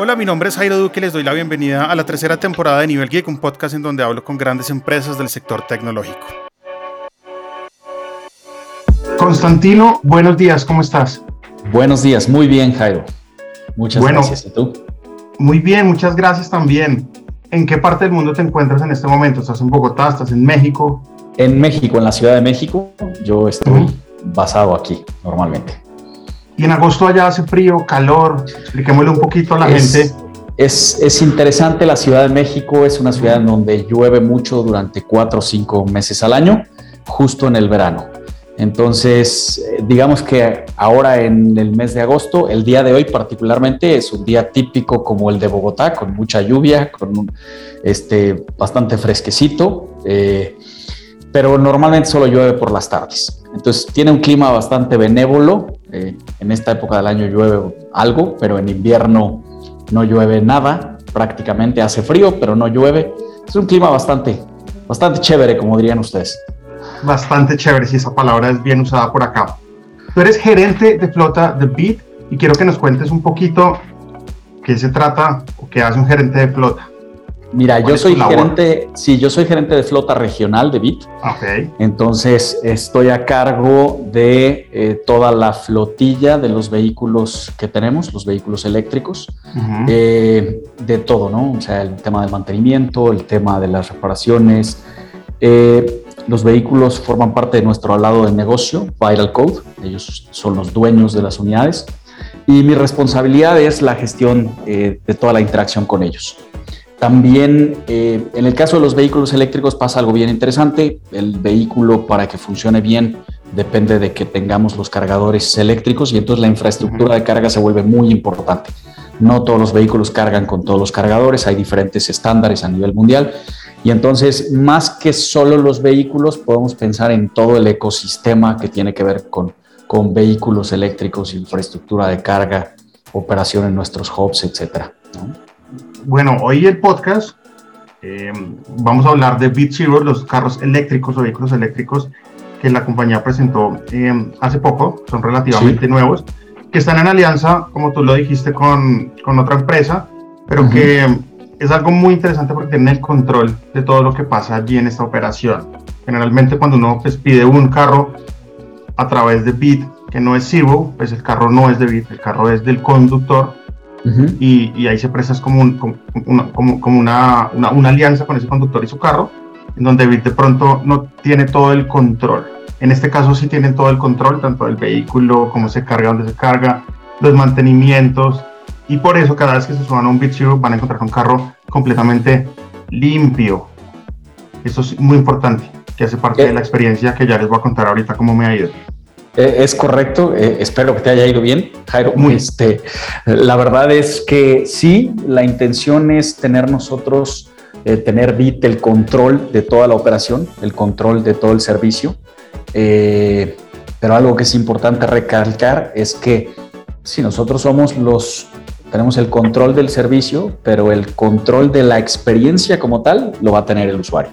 Hola, mi nombre es Jairo Duque y les doy la bienvenida a la tercera temporada de Nivel Geek, un podcast en donde hablo con grandes empresas del sector tecnológico. Constantino, buenos días, ¿cómo estás? Buenos días, muy bien, Jairo. Muchas gracias. ¿Y tú? Muy bien, muchas gracias también. ¿En qué parte del mundo te encuentras en este momento? ¿Estás en Bogotá? ¿Estás en México? En México, en la Ciudad de México. Yo estoy basado aquí normalmente. Y en agosto allá hace frío, calor. Expliquémosle un poquito a la gente. Es, es, interesante, la Ciudad de México es una ciudad en donde llueve mucho durante cuatro o cinco meses al año, justo en el verano. Entonces, eh, digamos que ahora en el mes de agosto, el día de hoy particularmente es un día típico como el de Bogotá, con mucha lluvia, con un, este, bastante fresquecito. Eh, pero normalmente solo llueve por las tardes. Entonces tiene un clima bastante benévolo. Eh, en esta época del año llueve algo, pero en invierno no llueve nada. Prácticamente hace frío, pero no llueve. Es un clima bastante, bastante chévere, como dirían ustedes. Bastante chévere, si esa palabra es bien usada por acá. Tú eres gerente de flota de Beat y quiero que nos cuentes un poquito qué se trata o qué hace un gerente de flota. Mira, yo soy gerente, sí, yo soy gerente de flota regional de BIT. Okay. Entonces estoy a cargo de eh, toda la flotilla de los vehículos que tenemos, los vehículos eléctricos, eh, de todo, ¿no? O sea, el tema del mantenimiento, el tema de las reparaciones. Eh, los vehículos forman parte de nuestro lado de negocio, Viral Code. Ellos son los dueños de las unidades. Y mi responsabilidad es la gestión de toda la interacción con ellos. También eh, en el caso de los vehículos eléctricos pasa algo bien interesante. El vehículo para que funcione bien depende de que tengamos los cargadores eléctricos y entonces la infraestructura de carga se vuelve muy importante. No todos los vehículos cargan con todos los cargadores, hay diferentes estándares a nivel mundial y entonces más que solo los vehículos podemos pensar en todo el ecosistema que tiene que ver con, con vehículos eléctricos, infraestructura de carga, operación en nuestros hubs, etcétera. Bueno, hoy el podcast eh, vamos a hablar de Bit Zero, los carros eléctricos o vehículos eléctricos que la compañía presentó eh, hace poco, son relativamente nuevos, que están en alianza, como tú lo dijiste, con, con otra empresa, pero que es algo muy interesante porque tienen el control de todo lo que pasa allí en esta operación. Generalmente cuando uno pues, pide un carro a través de Bit, que no es Zero, pues el carro no es de Bit, el carro es del conductor y, ahí se presta como, como, una, como, una, una, alianza con ese conductor y su carro, en donde de pronto no tiene todo el control. En este caso sí tienen todo el control, tanto del vehículo, cómo se carga, dónde se carga, los mantenimientos, y por eso cada vez que se suban a un Bit van a encontrar un carro completamente limpio. Eso es muy importante, que hace parte de la experiencia que ya les voy a contar ahorita cómo me ha ido. Eh, es correcto, eh, espero que te haya ido bien, Jairo. Este, la verdad es que sí, la intención es tener nosotros, eh, tener BIT el control de toda la operación, el control de todo el servicio. pero algo que es importante recalcar es que si nosotros somos los, tenemos el control del servicio, pero el control de la experiencia como tal lo va a tener el usuario.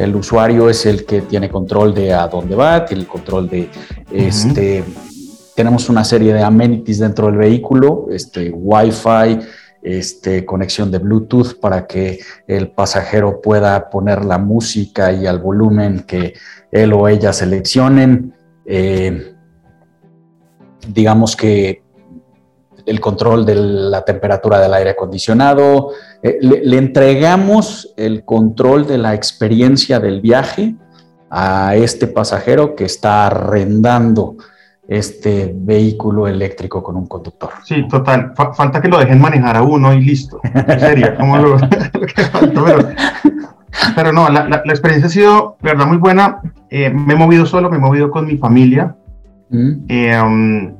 El usuario es el que tiene control de a dónde va, tiene el control de este. Tenemos una serie de amenities dentro del vehículo, este, Wi-Fi, este, conexión de Bluetooth para que el pasajero pueda poner la música y al volumen que él o ella seleccionen. Eh, digamos que el control de la temperatura del aire acondicionado, eh, le, entregamos el control de la experiencia del viaje a este pasajero que está arrendando este vehículo eléctrico con un conductor. Sí, total. falta que lo dejen manejar a uno y listo. Sería como lo, que falta. Pero, no, la, experiencia ha sido, verdad, muy buena. Eh, me he movido solo, me he movido con mi familia. Mm. Eh, um,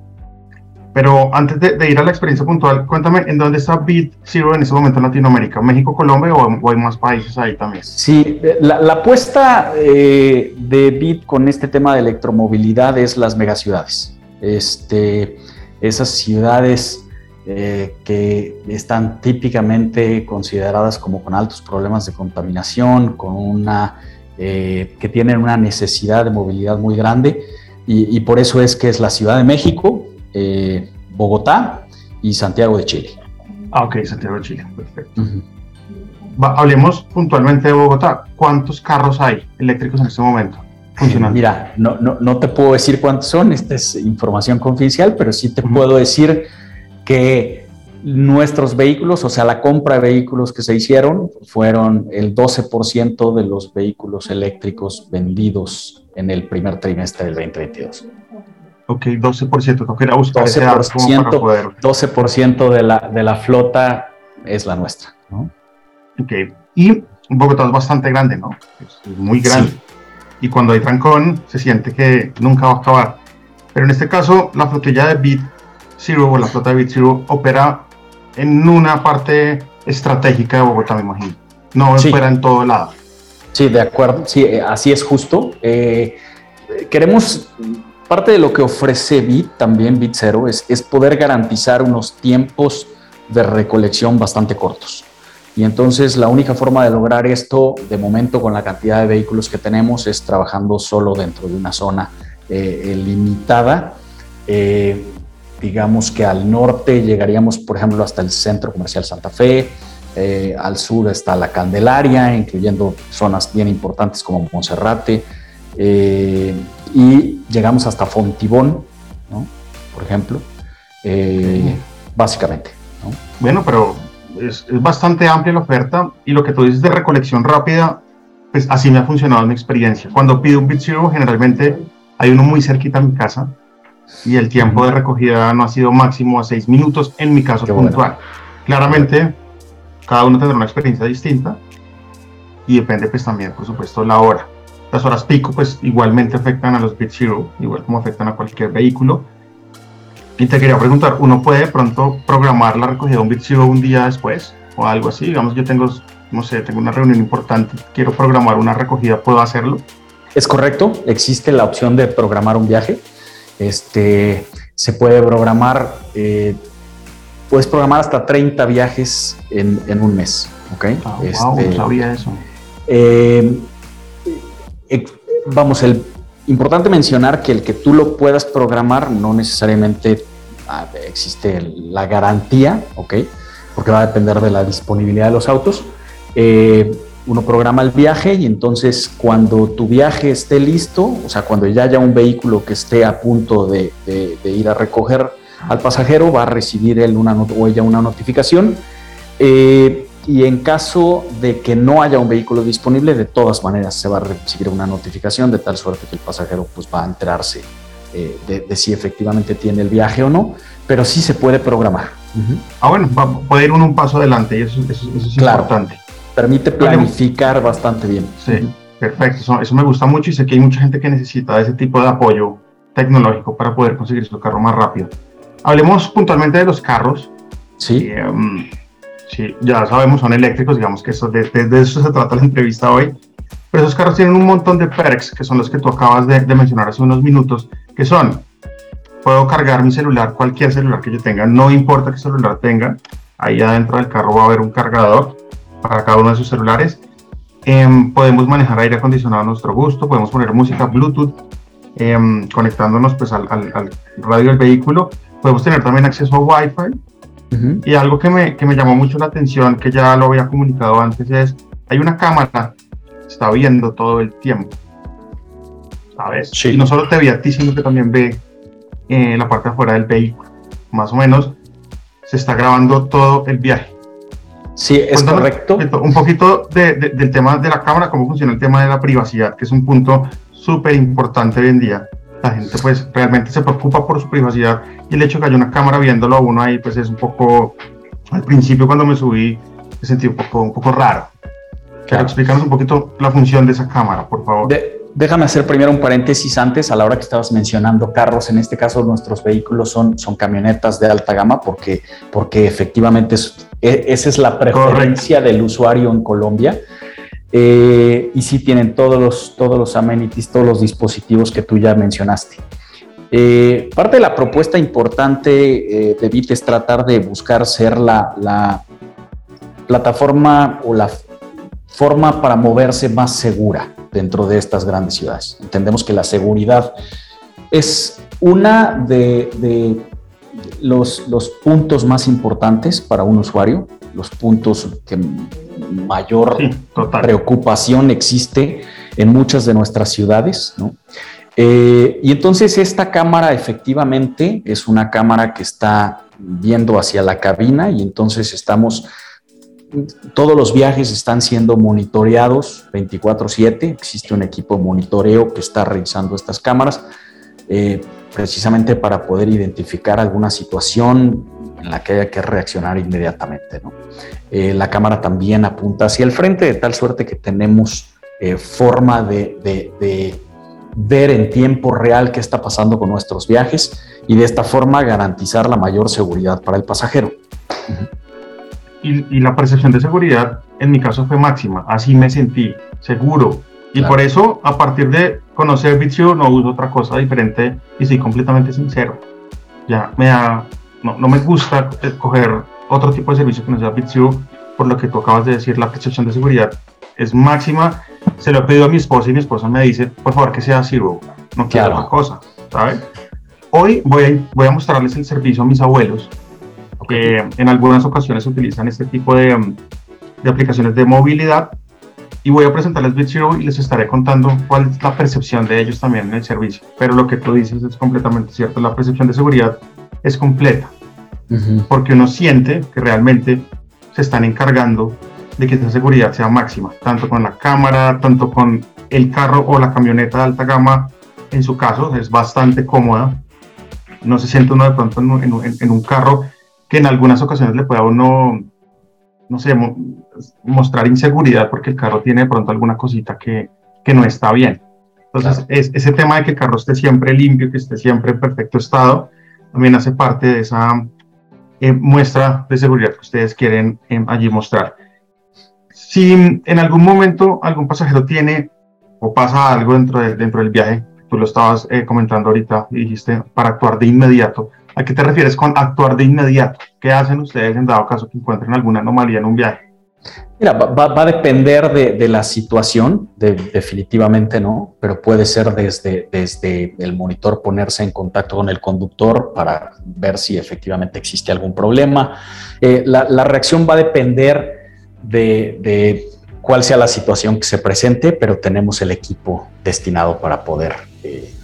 pero antes de, ir a la experiencia puntual, cuéntame, ¿en dónde está Bit Zero en ese momento en Latinoamérica? ¿México, Colombia o, hay más países ahí también? Sí, la, apuesta eh, de Bit con este tema de electromovilidad es las megaciudades. Este, esas ciudades eh, que están típicamente consideradas como con altos problemas de contaminación, con una, eh, que tienen una necesidad de movilidad muy grande. Y por eso es que es la Ciudad de México, eh, Bogotá y Santiago de Chile. Ah, ok, Santiago de Chile, perfecto. hablemos puntualmente de Bogotá. ¿Cuántos carros hay eléctricos en este momento? Funcionando? Mira, no, no, no, te puedo decir cuántos son, esta es información confidencial, pero sí te puedo decir que nuestros vehículos, o sea, la compra de vehículos que se hicieron, fueron el 12% de los vehículos eléctricos vendidos en el primer trimestre del 2022. Ok, 12%, no quería buscar 12%, 12% de la, de la flota es la nuestra, ¿no? Ok, y Bogotá es bastante grande, ¿no? Es muy grande. Y cuando hay trancón, se siente que nunca va a acabar. Pero en este caso, la flotilla de Bit Zero o la flota de Bit Zero opera en una parte estratégica de Bogotá, me imagino. No opera en todo lado. Sí, de acuerdo. Sí, eh, así es justo. Eh, queremos Parte de lo que ofrece Bit, también Bit Zero, es, poder garantizar unos tiempos de recolección bastante cortos. Y entonces la única forma de lograr esto, de momento con la cantidad de vehículos que tenemos, es trabajando solo dentro de una zona eh, limitada. Eh, digamos que al norte llegaríamos, por ejemplo, hasta el Centro Comercial Santa Fe, eh, al sur está la Candelaria, incluyendo zonas bien importantes como Monserrate, y llegamos hasta Fontibón, ¿no? por ejemplo, eh, básicamente. ¿no? Bueno, pero es, es, bastante amplia la oferta y lo que tú dices de recolección rápida, pues así me ha funcionado en mi experiencia. Cuando pido un Bit Zero, generalmente hay uno muy cerquita a mi casa y el tiempo de recogida no ha sido máximo a seis minutos en mi caso puntual. Claramente, cada uno tendrá una experiencia distinta y depende pues también, por supuesto, la hora. Las horas pico pues igualmente afectan a los Bit Zero, igual como afectan a cualquier vehículo. Y te quería preguntar, ¿uno puede de pronto programar la recogida de un Bit Zero un día después o algo así? Digamos, yo tengo, no sé, tengo una reunión importante, quiero programar una recogida, ¿puedo hacerlo? Es correcto, existe la opción de programar un viaje. Este, se puede programar, eh, puedes programar hasta 30 viajes en, en un mes. ¿ok? Ah, wow, este, no sabía eso. Eh, vamos, el importante mencionar que el que tú lo puedas programar no necesariamente ah, existe la garantía, ¿ok? Porque va a depender de la disponibilidad de los autos. Eh, uno programa el viaje y entonces cuando tu viaje esté listo, o sea, cuando ya haya un vehículo que esté a punto de, ir a recoger al pasajero, va a recibir él una o ella una notificación. Eh, y en caso de que no haya un vehículo disponible, de todas maneras se va a recibir una notificación de tal suerte que el pasajero pues, va a enterarse eh, de, si efectivamente tiene el viaje o no, pero sí se puede programar. Ah, bueno, puede ir uno un paso adelante y eso, eso, es importante. Permite planificar bastante bien. Sí, perfecto, eso, me gusta mucho y sé que hay mucha gente que necesita ese tipo de apoyo tecnológico para poder conseguir su carro más rápido. Hablemos puntualmente de los carros. Sí. Em, Sí, ya sabemos, son eléctricos, digamos que eso, de, eso se trata la entrevista hoy. Pero esos carros tienen un montón de perks, que son los que tú acabas de, mencionar hace unos minutos, que son, puedo cargar mi celular, cualquier celular que yo tenga, no importa qué celular tenga, ahí adentro del carro va a haber un cargador para cada uno de sus celulares. Em, podemos manejar aire acondicionado a nuestro gusto, podemos poner música Bluetooth em, conectándonos pues al, al, radio del vehículo. Podemos tener también acceso a Wi-Fi y algo que me, que me llamó mucho la atención, que ya lo había comunicado antes, es, hay una cámara que está viendo todo el tiempo. ¿Sabes? Y no solo te ve a ti, sino que también ve eh, la parte afuera del vehículo. Más o menos se está grabando todo el viaje. Sí, es correcto. Un poquito del tema de la cámara, cómo funciona el tema de la privacidad, que es un punto súper importante hoy en día la gente pues realmente se preocupa por su privacidad y el hecho de que haya una cámara viéndolo a uno ahí pues es un poco, al principio cuando me subí me sentí un poco, un poco raro. Quiero explicarnos un poquito la función de esa cámara, por favor. déjame hacer primero un paréntesis antes, a la hora que estabas mencionando carros, en este caso nuestros vehículos son, son camionetas de alta gama porque, porque efectivamente e, esa es la preferencia del usuario en Colombia. Eh, y sí tienen todos los, todos los amenities, todos los dispositivos que tú ya mencionaste. Eh, parte de la propuesta importante eh, de Bit es tratar de buscar ser la, la, plataforma o la forma para moverse más segura dentro de estas grandes ciudades. Entendemos que la seguridad es una de, de los, los puntos más importantes para un usuario, los puntos que mayor preocupación existe en muchas de nuestras ciudades, ¿no? Eh, y entonces esta cámara efectivamente es una cámara que está viendo hacia la cabina y entonces estamos, todos los viajes están siendo monitoreados 24/7, existe un equipo de monitoreo que está revisando estas cámaras eh, precisamente para poder identificar alguna situación en la que haya que reaccionar inmediatamente. Eh, la cámara también apunta hacia el frente de tal suerte que tenemos forma de ver en tiempo real qué está pasando con nuestros viajes y de esta forma garantizar la mayor seguridad para el pasajero. Y, la percepción de seguridad en mi caso fue máxima, así me sentí seguro. Y por eso, a partir de conocer Bitsu, no uso otra cosa diferente y soy completamente sincero. Ya me da, no, no me gusta coger otro tipo de servicio que no sea Bitsu, por lo que tú acabas de decir, la percepción de seguridad es máxima se lo he pedido a mi esposa y mi esposa me dice, por favor, que sea Zero, no quiero otra cosa, ¿sabes? Hoy voy a, voy a mostrarles el servicio a mis abuelos, que en algunas ocasiones utilizan este tipo de, de aplicaciones de movilidad y voy a presentarles BitZero y les estaré contando cuál es la percepción de ellos también en el servicio. Pero lo que tú dices es completamente cierto, la percepción de seguridad es completa, porque uno siente que realmente se están encargando de que esa seguridad sea máxima, tanto con la cámara, tanto con el carro o la camioneta de alta gama. En su caso, es bastante cómoda. No se siente uno de pronto en, un carro que en algunas ocasiones le pueda uno, no sé, mostrar inseguridad porque el carro tiene de pronto alguna cosita que, que no está bien. Entonces, es, ese tema de que el carro esté siempre limpio, que esté siempre en perfecto estado, también hace parte de esa eh, muestra de seguridad que ustedes quieren eh, allí mostrar. Si en algún momento algún pasajero tiene o pasa algo dentro, dentro del viaje, tú lo estabas eh, comentando ahorita dijiste para actuar de inmediato, ¿a qué te refieres con actuar de inmediato? ¿Qué hacen ustedes en dado caso que encuentren alguna anomalía en un viaje? Mira, va, a depender de, la situación, definitivamente no, pero puede ser desde, desde el monitor ponerse en contacto con el conductor para ver si efectivamente existe algún problema. Eh, la, reacción va a depender de, cuál sea la situación que se presente, pero tenemos el equipo destinado para poder eh,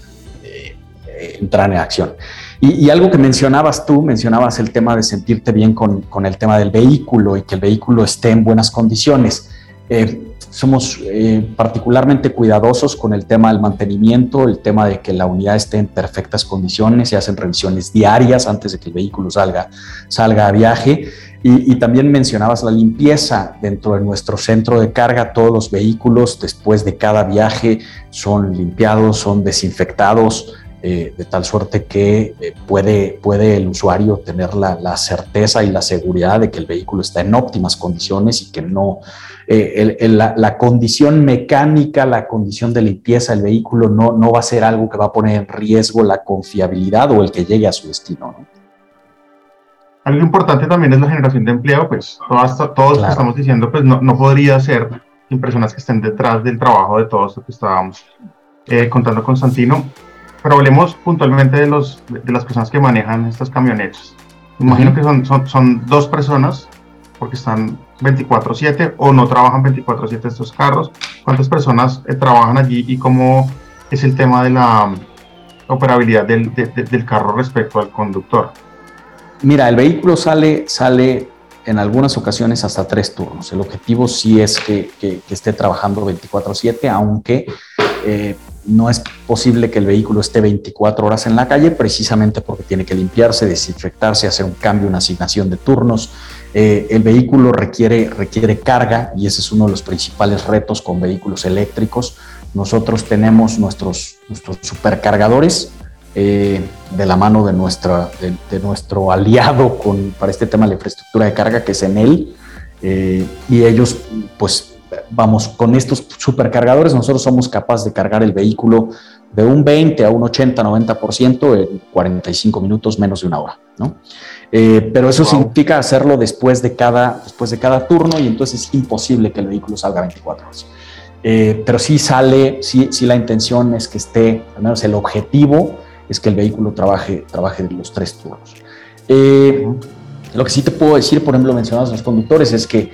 eh, entrar en acción. Y, algo que mencionabas tú, mencionabas el tema de sentirte bien con, el tema del vehículo y que el vehículo esté en buenas condiciones. Eh, somos particularmente cuidadosos con el tema del mantenimiento, el tema de que la unidad esté en perfectas condiciones, se hacen revisiones diarias antes de que el vehículo salga, salga a viaje. Y, también mencionabas la limpieza dentro de nuestro centro de carga. Todos los vehículos después de cada viaje son limpiados, son desinfectados, eh, de tal suerte que eh, puede, puede el usuario tener la, certeza y la seguridad de que el vehículo está en óptimas condiciones y que no, eh, la, la, condición mecánica, la condición de limpieza del vehículo no, no va a ser algo que va a poner en riesgo la confiabilidad o el que llegue a su destino. ¿no? Algo importante también es la generación de empleo, pues todos, todos que estamos diciendo, pues no, no, podría ser sin personas que estén detrás del trabajo de todo esto que estábamos eh, contando con Santino. Pero hablemos puntualmente de, los, de, las personas que manejan estas camionetas. imagino que son, son, son, dos personas, porque están 24/7 o no trabajan 24/7 estos carros. ¿Cuántas personas eh, trabajan allí y cómo es el tema de la operabilidad del, del carro respecto al conductor? Mira, el vehículo sale, sale en algunas ocasiones hasta tres turnos. El objetivo sí es que, esté trabajando 24/7, aunque eh, no es posible que el vehículo esté 24 horas en la calle, precisamente porque tiene que limpiarse, desinfectarse, hacer un cambio, una asignación de turnos. Eh, el vehículo requiere, requiere carga y ese es uno de los principales retos con vehículos eléctricos. Nosotros tenemos nuestros, nuestros supercargadores eh, de la mano de, nuestra, de, nuestro aliado con, para este tema de la infraestructura de carga, que es Enel, eh, y ellos, pues, vamos, con estos supercargadores nosotros somos capaces de cargar el vehículo de un 20 a un 80, 90% en 45 minutos, menos de una hora, ¿no? Eh, pero eso significa hacerlo después de, cada, después de cada turno y entonces es imposible que el vehículo salga 24 horas. pero sí sale, sí, sí la intención es que esté, al menos el objetivo, es que el vehículo trabaje, trabaje los tres turnos. Eh, lo que sí te puedo decir, por ejemplo, mencionados los conductores, es que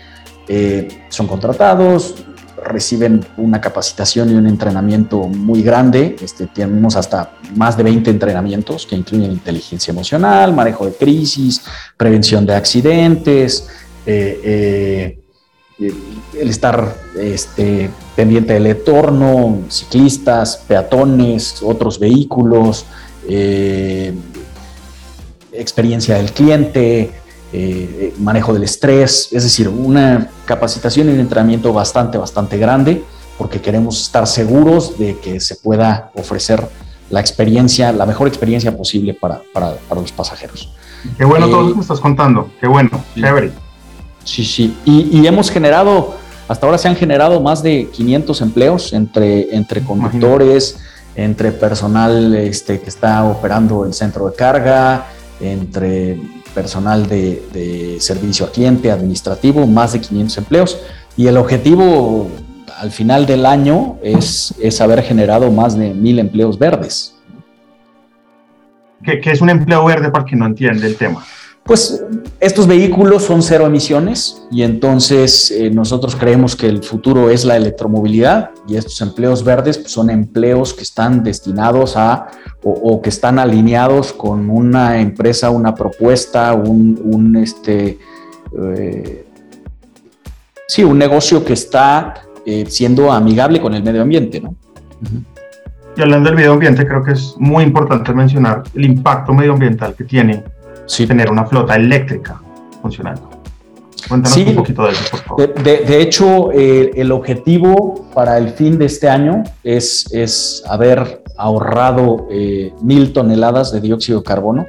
eh, son contratados, reciben una capacitación y un entrenamiento muy grande. Este, tenemos hasta más de 20 entrenamientos que incluyen inteligencia emocional, manejo de crisis, prevención de accidentes, eh, el estar este, pendiente del entorno, ciclistas, peatones, otros vehículos, experiencia del cliente, eh, manejo del estrés, es decir, una capacitación y un entrenamiento bastante, bastante grande, porque queremos estar seguros de que se pueda ofrecer la experiencia, la mejor experiencia posible para, para, los pasajeros. Qué bueno todo lo que estás contando, qué bueno, chévere. Sí, sí, y, y, hemos generado, hasta ahora se han generado más de 500 empleos entre, entre conductores, entre personal este, que está operando el centro de carga, entre personal de, servicio a cliente, administrativo, más de 500 empleos. Y el objetivo al final del año es, es haber generado más de mil empleos verdes. ¿Qué, ¿Qué, es un empleo verde para quien no entiende el tema? Pues estos vehículos son cero emisiones y entonces eh, nosotros creemos que el futuro es la electromovilidad y estos empleos verdes pues, son empleos que están destinados a o, que están alineados con una empresa, una propuesta, un, este, eh, sí, un negocio que está eh, siendo amigable con el medio ambiente, ¿no? Y hablando del medio ambiente, creo que es muy importante mencionar el impacto medioambiental que tiene tener una flota eléctrica funcionando. Cuéntanos un poquito de eso, por favor. De, hecho, eh, el objetivo para el fin de este año es, es haber ahorrado eh, mil toneladas de dióxido de carbono.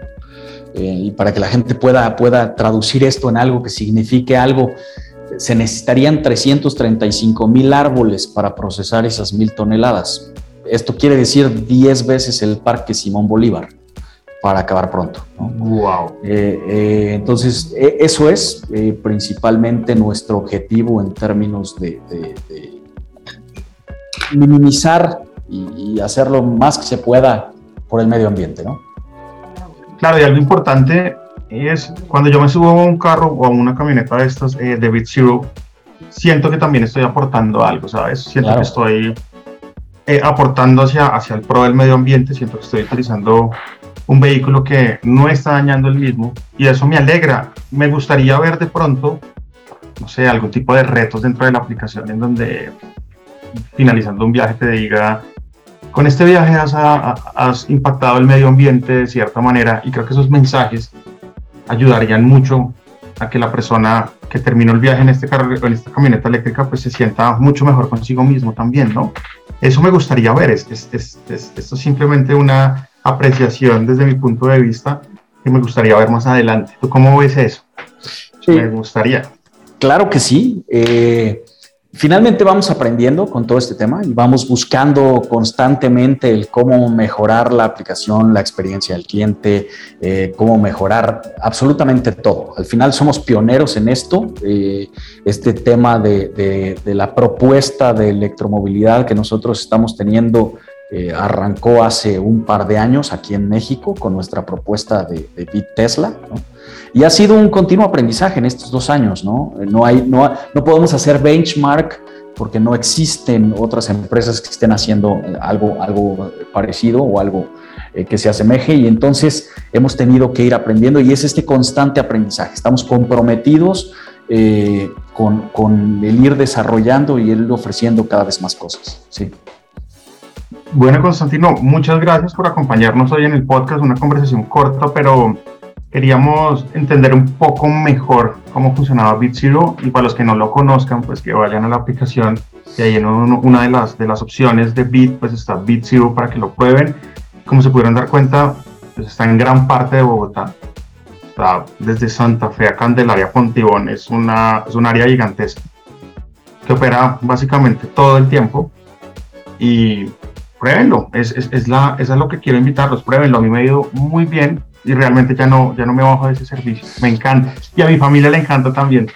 Eh, y para que la gente pueda, pueda traducir esto en algo que signifique algo, se necesitarían 335 mil árboles para procesar esas mil toneladas. Esto quiere decir 10 veces el parque Simón Bolívar para acabar pronto. Wow. Eh, eh, entonces, e, eso es eh, principalmente nuestro objetivo en términos de, minimizar y, hacer lo más que se pueda por el medio ambiente, ¿no? Claro, y algo importante es cuando yo me subo a un carro o a una camioneta de estas de Bit Zero, siento que también estoy aportando algo, ¿sabes? Siento que estoy aportando hacia, hacia el pro del medio ambiente, siento que estoy utilizando un vehículo que no está dañando el mismo y eso me alegra. Me gustaría ver de pronto, no sé, algún tipo de retos dentro de la aplicación en donde finalizando un viaje te diga, con este viaje has, has impactado el medio ambiente de cierta manera y creo que esos mensajes ayudarían mucho a que la persona que terminó el viaje en este en esta camioneta eléctrica, pues se sienta mucho mejor consigo mismo también, ¿no? Eso me gustaría ver. Es, esto es simplemente una apreciación desde mi punto de vista que me gustaría ver más adelante. ¿Tú cómo ves eso? Me gustaría. Claro que sí. Eh, finalmente vamos aprendiendo con todo este tema y vamos buscando constantemente el cómo mejorar la aplicación, la experiencia del cliente, eh, cómo mejorar absolutamente todo. Al final somos pioneros en esto. Eh, este tema de, de la propuesta de electromovilidad que nosotros estamos teniendo eh, arrancó hace un par de años aquí en México con nuestra propuesta de, de Bit Tesla, y ha sido un continuo aprendizaje en estos dos años. No, no, podemos hacer benchmark porque no existen otras empresas que estén haciendo algo, algo parecido o algo eh, que se asemeje y entonces hemos tenido que ir aprendiendo y es este constante aprendizaje. Estamos comprometidos eh, con, con, el ir desarrollando y ir ofreciendo cada vez más cosas. Sí. Bueno, Constantino, muchas gracias por acompañarnos hoy en el podcast, una conversación corta, pero queríamos entender un poco mejor cómo funcionaba BitZero y para los que no lo conozcan, pues que vayan a la aplicación y ahí en una de las, de las opciones de Bit, pues está BitZero para que lo prueben. Como se pudieron dar cuenta, pues está en gran parte de Bogotá. Está desde Santa Fe a Candelaria, Pontibón, es, una, es un área gigantesca que opera básicamente todo el tiempo y pruébenlo, es, es, es, la, es a lo que quiero invitarlos, pruébenlo, a mí me ha ido muy bien y realmente ya no, ya no me bajo de ese servicio, me encanta y a mi familia le encanta también.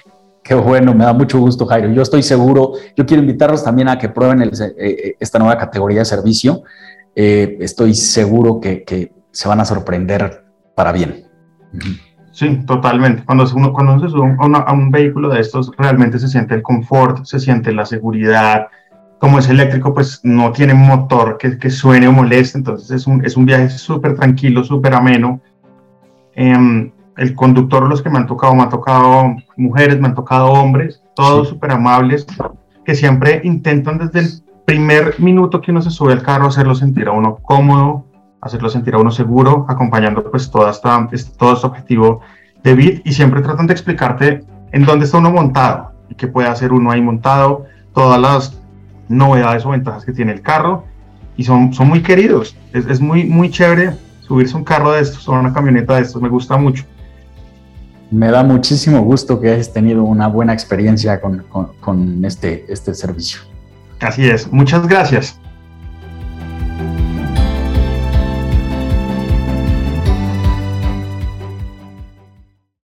Qué bueno, me da mucho gusto, Jairo. Yo estoy seguro, yo quiero invitarlos también a que prueben el, eh, eh, esta nueva categoría de servicio. Eh, estoy seguro que, que, se van a sorprender para bien. Sí, totalmente. Cuando uno, cuando uno se sube a, un vehículo de estos, realmente se siente el confort, se siente la seguridad. Como es eléctrico, pues no tiene motor que, que suene o moleste, entonces es un, es un viaje súper tranquilo, súper ameno. Em, el conductor, los que me han tocado, me han tocado mujeres, me han tocado hombres, todos súper amables, que siempre intentan desde el primer minuto que uno se sube al carro hacerlo sentir a uno cómodo, hacerlo sentir a uno seguro, acompañando pues toda esta, este, todo este objetivo de BIT y siempre tratan de explicarte en dónde está uno montado y qué puede hacer uno ahí montado, todas las novedades o ventajas que tiene el carro y son, son muy queridos. Es, es muy, muy chévere subirse a un carro de estos o una camioneta de estos, me gusta mucho. Me da muchísimo gusto que hayas tenido una buena experiencia con, con, con este, este servicio. Así es, muchas gracias.